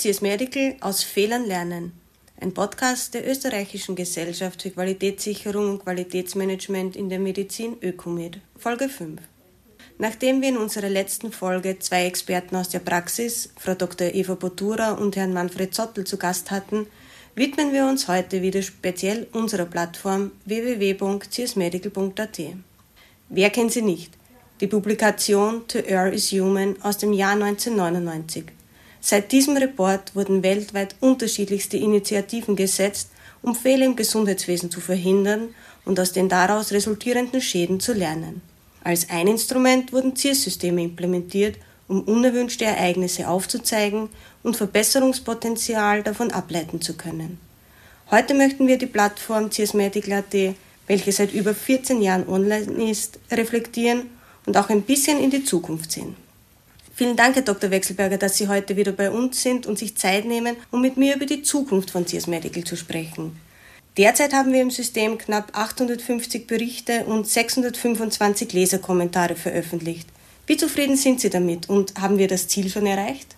CS Medical aus Fehlern lernen. Ein Podcast der österreichischen Gesellschaft für Qualitätssicherung und Qualitätsmanagement in der Medizin Ökomed, Folge 5. Nachdem wir in unserer letzten Folge zwei Experten aus der Praxis, Frau Dr. Eva Botura und Herrn Manfred Zottel, zu Gast hatten, widmen wir uns heute wieder speziell unserer Plattform www.csmedical.at. Wer kennt sie nicht? Die Publikation To Err is Human aus dem Jahr 1999. Seit diesem Report wurden weltweit unterschiedlichste Initiativen gesetzt, um Fehler im Gesundheitswesen zu verhindern und aus den daraus resultierenden Schäden zu lernen. Als ein Instrument wurden Zielsysteme implementiert, um unerwünschte Ereignisse aufzuzeigen und Verbesserungspotenzial davon ableiten zu können. Heute möchten wir die Plattform CS Medical.at, welche seit über 14 Jahren online ist, reflektieren und auch ein bisschen in die Zukunft sehen. Vielen Dank, Herr Dr. Wechselberger, dass Sie heute wieder bei uns sind und sich Zeit nehmen, um mit mir über die Zukunft von CS Medical zu sprechen. Derzeit haben wir im System knapp 850 Berichte und 625 Leserkommentare veröffentlicht. Wie zufrieden sind Sie damit und haben wir das Ziel schon erreicht?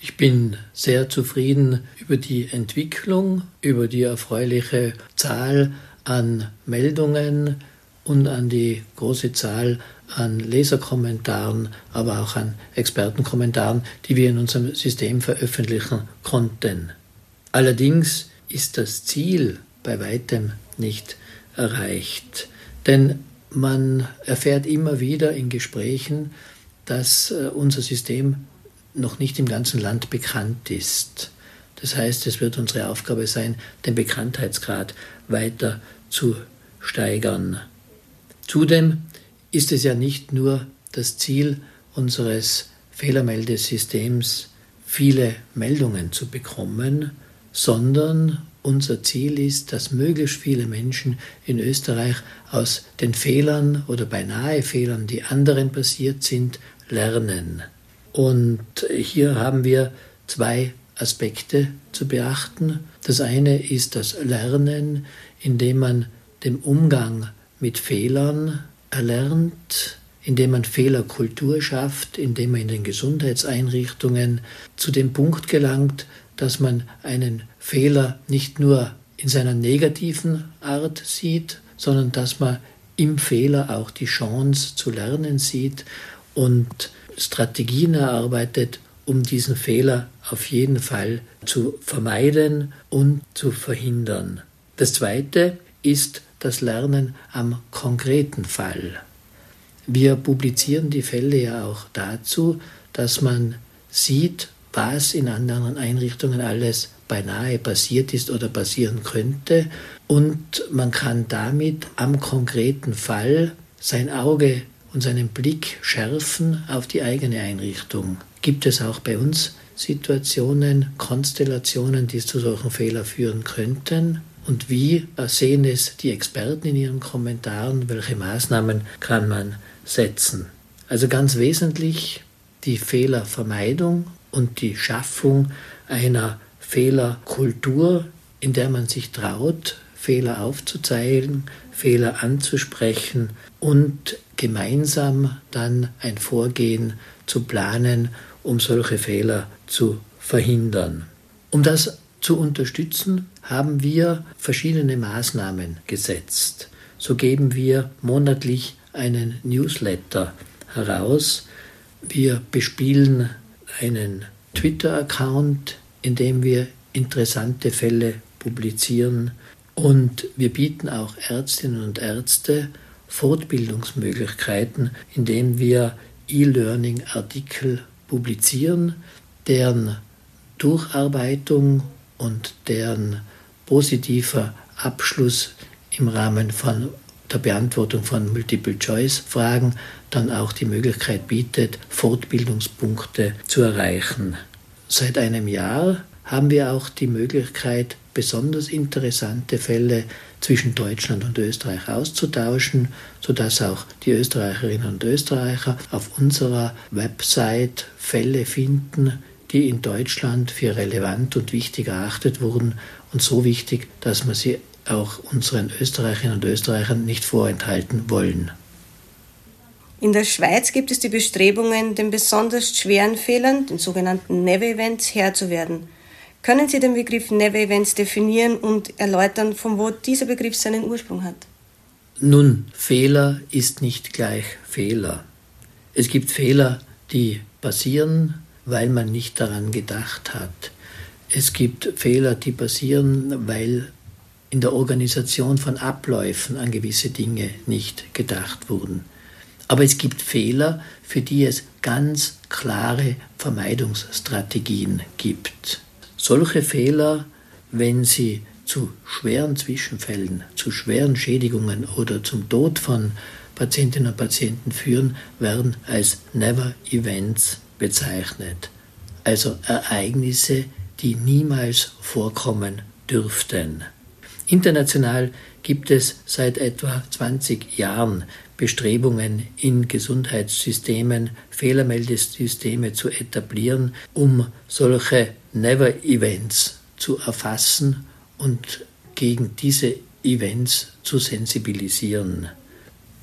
Ich bin sehr zufrieden über die Entwicklung, über die erfreuliche Zahl an Meldungen und an die große Zahl an Leserkommentaren, aber auch an Expertenkommentaren, die wir in unserem System veröffentlichen konnten. Allerdings ist das Ziel bei weitem nicht erreicht. Denn man erfährt immer wieder in Gesprächen, dass äh, unser System noch nicht im ganzen Land bekannt ist. Das heißt, es wird unsere Aufgabe sein, den Bekanntheitsgrad weiter zu steigern. Zudem ist es ja nicht nur das Ziel unseres Fehlermeldesystems, viele Meldungen zu bekommen, sondern unser Ziel ist, dass möglichst viele Menschen in Österreich aus den Fehlern oder beinahe Fehlern, die anderen passiert sind, lernen. Und hier haben wir zwei Aspekte zu beachten. Das eine ist das Lernen, indem man den Umgang mit Fehlern erlernt, indem man Fehlerkultur schafft, indem man in den Gesundheitseinrichtungen zu dem Punkt gelangt, dass man einen Fehler nicht nur in seiner negativen Art sieht, sondern dass man im Fehler auch die Chance zu lernen sieht und Strategien erarbeitet, um diesen Fehler auf jeden Fall zu vermeiden und zu verhindern. Das Zweite ist das Lernen am konkreten Fall. Wir publizieren die Fälle ja auch dazu, dass man sieht, was in anderen Einrichtungen alles beinahe passiert ist oder passieren könnte. Und man kann damit am konkreten Fall sein Auge und seinen Blick schärfen auf die eigene Einrichtung. Gibt es auch bei uns Situationen, Konstellationen, die zu solchen Fehlern führen könnten? Und wie sehen es die Experten in ihren Kommentaren? Welche Maßnahmen kann man setzen? Also ganz wesentlich die Fehlervermeidung und die Schaffung einer Fehlerkultur, in der man sich traut, Fehler aufzuzeigen, Fehler anzusprechen und gemeinsam dann ein Vorgehen zu planen, um solche Fehler zu verhindern. Um das zu unterstützen, haben wir verschiedene Maßnahmen gesetzt. So geben wir monatlich einen Newsletter heraus. Wir bespielen einen Twitter-Account, in dem wir interessante Fälle publizieren und wir bieten auch Ärztinnen und Ärzte Fortbildungsmöglichkeiten, indem wir E-Learning-Artikel publizieren, deren Durcharbeitung und deren positiver Abschluss im Rahmen von der Beantwortung von Multiple-Choice-Fragen dann auch die Möglichkeit bietet, Fortbildungspunkte zu erreichen. Seit einem Jahr haben wir auch die Möglichkeit, besonders interessante Fälle zwischen Deutschland und Österreich auszutauschen, sodass auch die Österreicherinnen und Österreicher auf unserer Website Fälle finden, die in Deutschland für relevant und wichtig erachtet wurden und so wichtig, dass man sie auch unseren Österreicherinnen und Österreichern nicht vorenthalten wollen. In der Schweiz gibt es die Bestrebungen, den besonders schweren Fehlern, den sogenannten Never-Events, Herr zu werden. Können Sie den Begriff Never Events definieren und erläutern, von wo dieser Begriff seinen Ursprung hat? Nun, Fehler ist nicht gleich Fehler. Es gibt Fehler, die passieren, weil man nicht daran gedacht hat. Es gibt Fehler, die passieren, weil in der Organisation von Abläufen an gewisse Dinge nicht gedacht wurden. Aber es gibt Fehler, für die es ganz klare Vermeidungsstrategien gibt. Solche Fehler, wenn sie zu schweren Zwischenfällen, zu schweren Schädigungen oder zum Tod von Patientinnen und Patienten führen, werden als Never Events bezeichnet. Also Ereignisse, die niemals vorkommen dürften. International gibt es seit etwa 20 Jahren Bestrebungen in Gesundheitssystemen, Fehlermeldesysteme zu etablieren, um solche Never-Events zu erfassen und gegen diese Events zu sensibilisieren.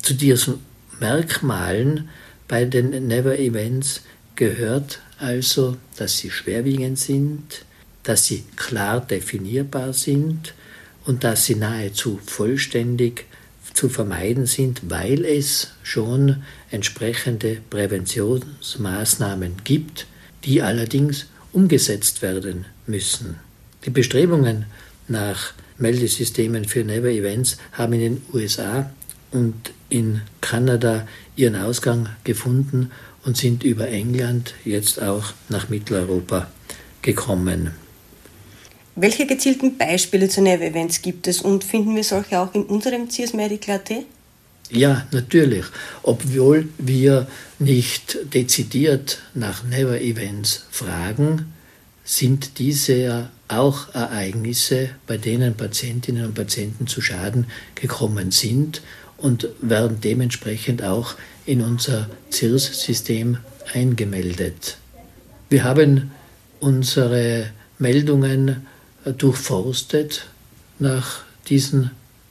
Zu diesen Merkmalen bei den Never-Events gehört also, dass sie schwerwiegend sind, dass sie klar definierbar sind und dass sie nahezu vollständig zu vermeiden sind, weil es schon entsprechende Präventionsmaßnahmen gibt, die allerdings umgesetzt werden müssen. Die Bestrebungen nach Meldesystemen für Never Events haben in den USA und in Kanada ihren Ausgang gefunden und sind über England jetzt auch nach Mitteleuropa gekommen. Welche gezielten Beispiele zu Never-Events gibt es und finden wir solche auch in unserem CS Medical AT? Ja, natürlich. Obwohl wir nicht dezidiert nach Never-Events fragen, sind diese ja auch Ereignisse, bei denen Patientinnen und Patienten zu Schaden gekommen sind und werden dementsprechend auch in unser CIRS-System eingemeldet. Wir haben unsere Meldungen durchforstet nach diesen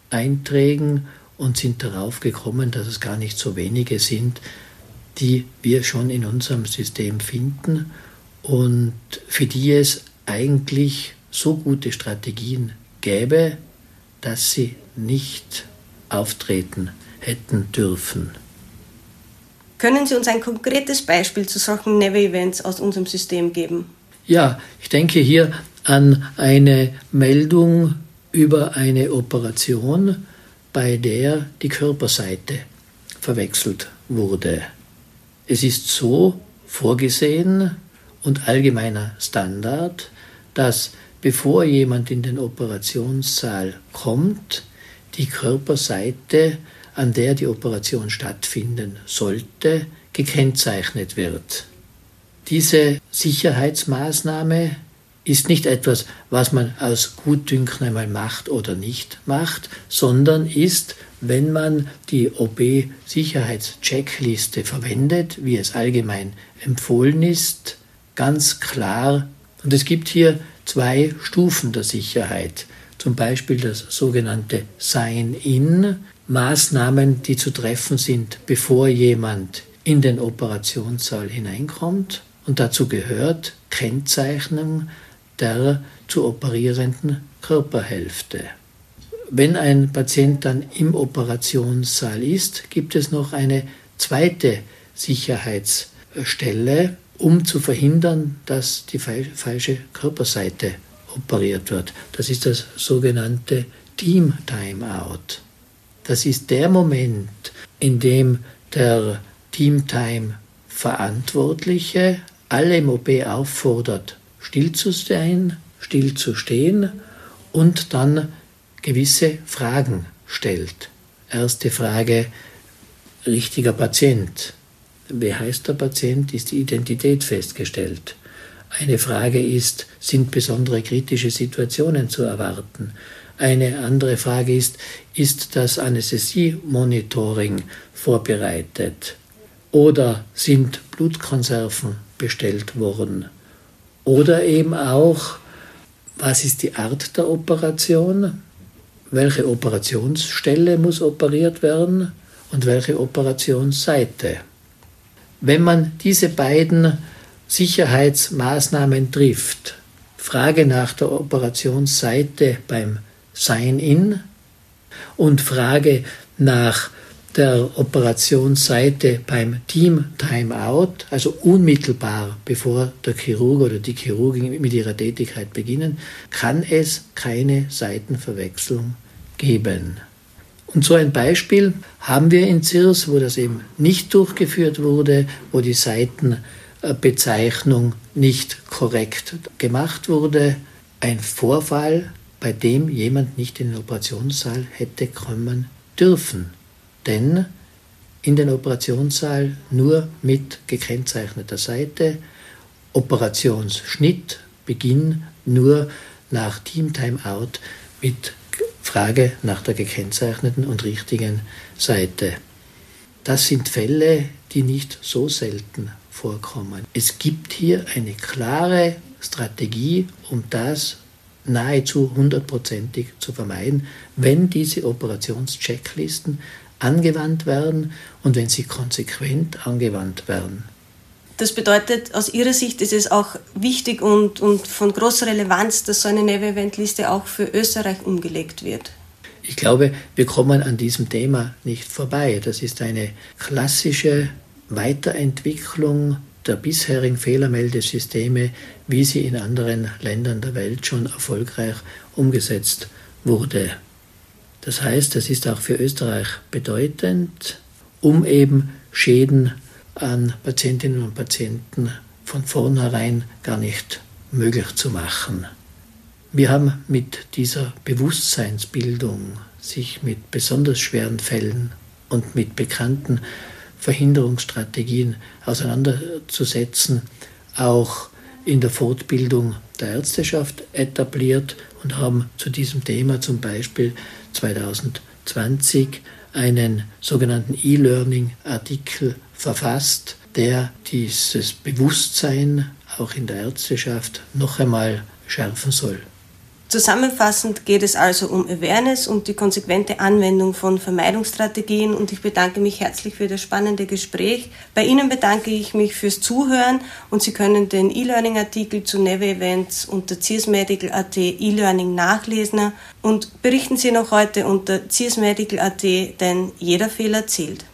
Einträgen und sind darauf gekommen, dass es gar nicht so wenige sind, die wir schon in unserem System finden und für die es eigentlich so gute Strategien gäbe, dass sie nicht auftreten hätten dürfen. Können Sie uns ein konkretes Beispiel zu solchen Never-Events aus unserem System geben? Ja, ich denke hier an eine Meldung über eine Operation, bei der die Körperseite verwechselt wurde. Es ist so vorgesehen und allgemeiner Standard, dass bevor jemand in den Operationssaal kommt, die Körperseite, an der die Operation stattfinden sollte, gekennzeichnet wird. Diese Sicherheitsmaßnahme ist nicht etwas, was man aus Gutdünken einmal macht oder nicht macht, sondern ist, wenn man die OB-Sicherheitscheckliste verwendet, wie es allgemein empfohlen ist, ganz klar. Und es gibt hier zwei Stufen der Sicherheit. Zum Beispiel das sogenannte Sign-in, Maßnahmen, die zu treffen sind, bevor jemand in den Operationssaal hineinkommt. Und dazu gehört Kennzeichnung der zu operierenden Körperhälfte. Wenn ein Patient dann im Operationssaal ist, gibt es noch eine zweite Sicherheitsstelle, um zu verhindern, dass die falsche Körperseite operiert wird. Das ist das sogenannte Team Timeout. Das ist der Moment, in dem der Team Time Verantwortliche alle im OP auffordert, still zu sein, still zu stehen und dann gewisse Fragen stellt. Erste Frage, richtiger Patient. Wie heißt der Patient? Ist die Identität festgestellt? Eine Frage ist, sind besondere kritische Situationen zu erwarten? Eine andere Frage ist, ist das Anästhesie-Monitoring vorbereitet? Oder sind Blutkonserven bestellt worden? Oder eben auch, was ist die Art der Operation? Welche Operationsstelle muss operiert werden und welche Operationsseite? Wenn man diese beiden Sicherheitsmaßnahmen trifft, Frage nach der Operationsseite beim Sign-in und Frage nach der Operationsseite beim Team Timeout, also unmittelbar bevor der Chirurg oder die Chirurgin mit ihrer Tätigkeit beginnen, kann es keine Seitenverwechslung geben. Und so ein Beispiel haben wir in CIRS, wo das eben nicht durchgeführt wurde, wo die Seitenbezeichnung nicht korrekt gemacht wurde. Ein Vorfall, bei dem jemand nicht in den Operationssaal hätte kommen dürfen. Denn in den Operationssaal nur mit gekennzeichneter Seite, Operationsschnitt, Beginn nur nach Team Timeout mit Frage nach der gekennzeichneten und richtigen Seite. Das sind Fälle, die nicht so selten vorkommen. Es gibt hier eine klare Strategie, um das nahezu hundertprozentig zu vermeiden, wenn diese Operationschecklisten angewandt werden und wenn sie konsequent angewandt werden. Das bedeutet, aus Ihrer Sicht ist es auch wichtig und, und von großer Relevanz, dass so eine Neve-Event-Liste auch für Österreich umgelegt wird. Ich glaube, wir kommen an diesem Thema nicht vorbei. Das ist eine klassische Weiterentwicklung der bisherigen Fehlermeldesysteme, wie sie in anderen Ländern der Welt schon erfolgreich umgesetzt wurde. Das heißt, es ist auch für Österreich bedeutend, um eben Schäden an Patientinnen und Patienten von vornherein gar nicht möglich zu machen. Wir haben mit dieser Bewusstseinsbildung, sich mit besonders schweren Fällen und mit bekannten Verhinderungsstrategien auseinanderzusetzen, auch in der Fortbildung der Ärzteschaft etabliert und haben zu diesem Thema zum Beispiel 2020 einen sogenannten E-Learning-Artikel verfasst, der dieses Bewusstsein auch in der Ärzteschaft noch einmal schärfen soll. Zusammenfassend geht es also um Awareness und die konsequente Anwendung von Vermeidungsstrategien und ich bedanke mich herzlich für das spannende Gespräch. Bei Ihnen bedanke ich mich fürs Zuhören und Sie können den E-Learning-Artikel zu Neve Events unter CIRSMedical.at E-Learning nachlesen und berichten Sie noch heute unter CIRSMedical.at, denn jeder Fehler zählt.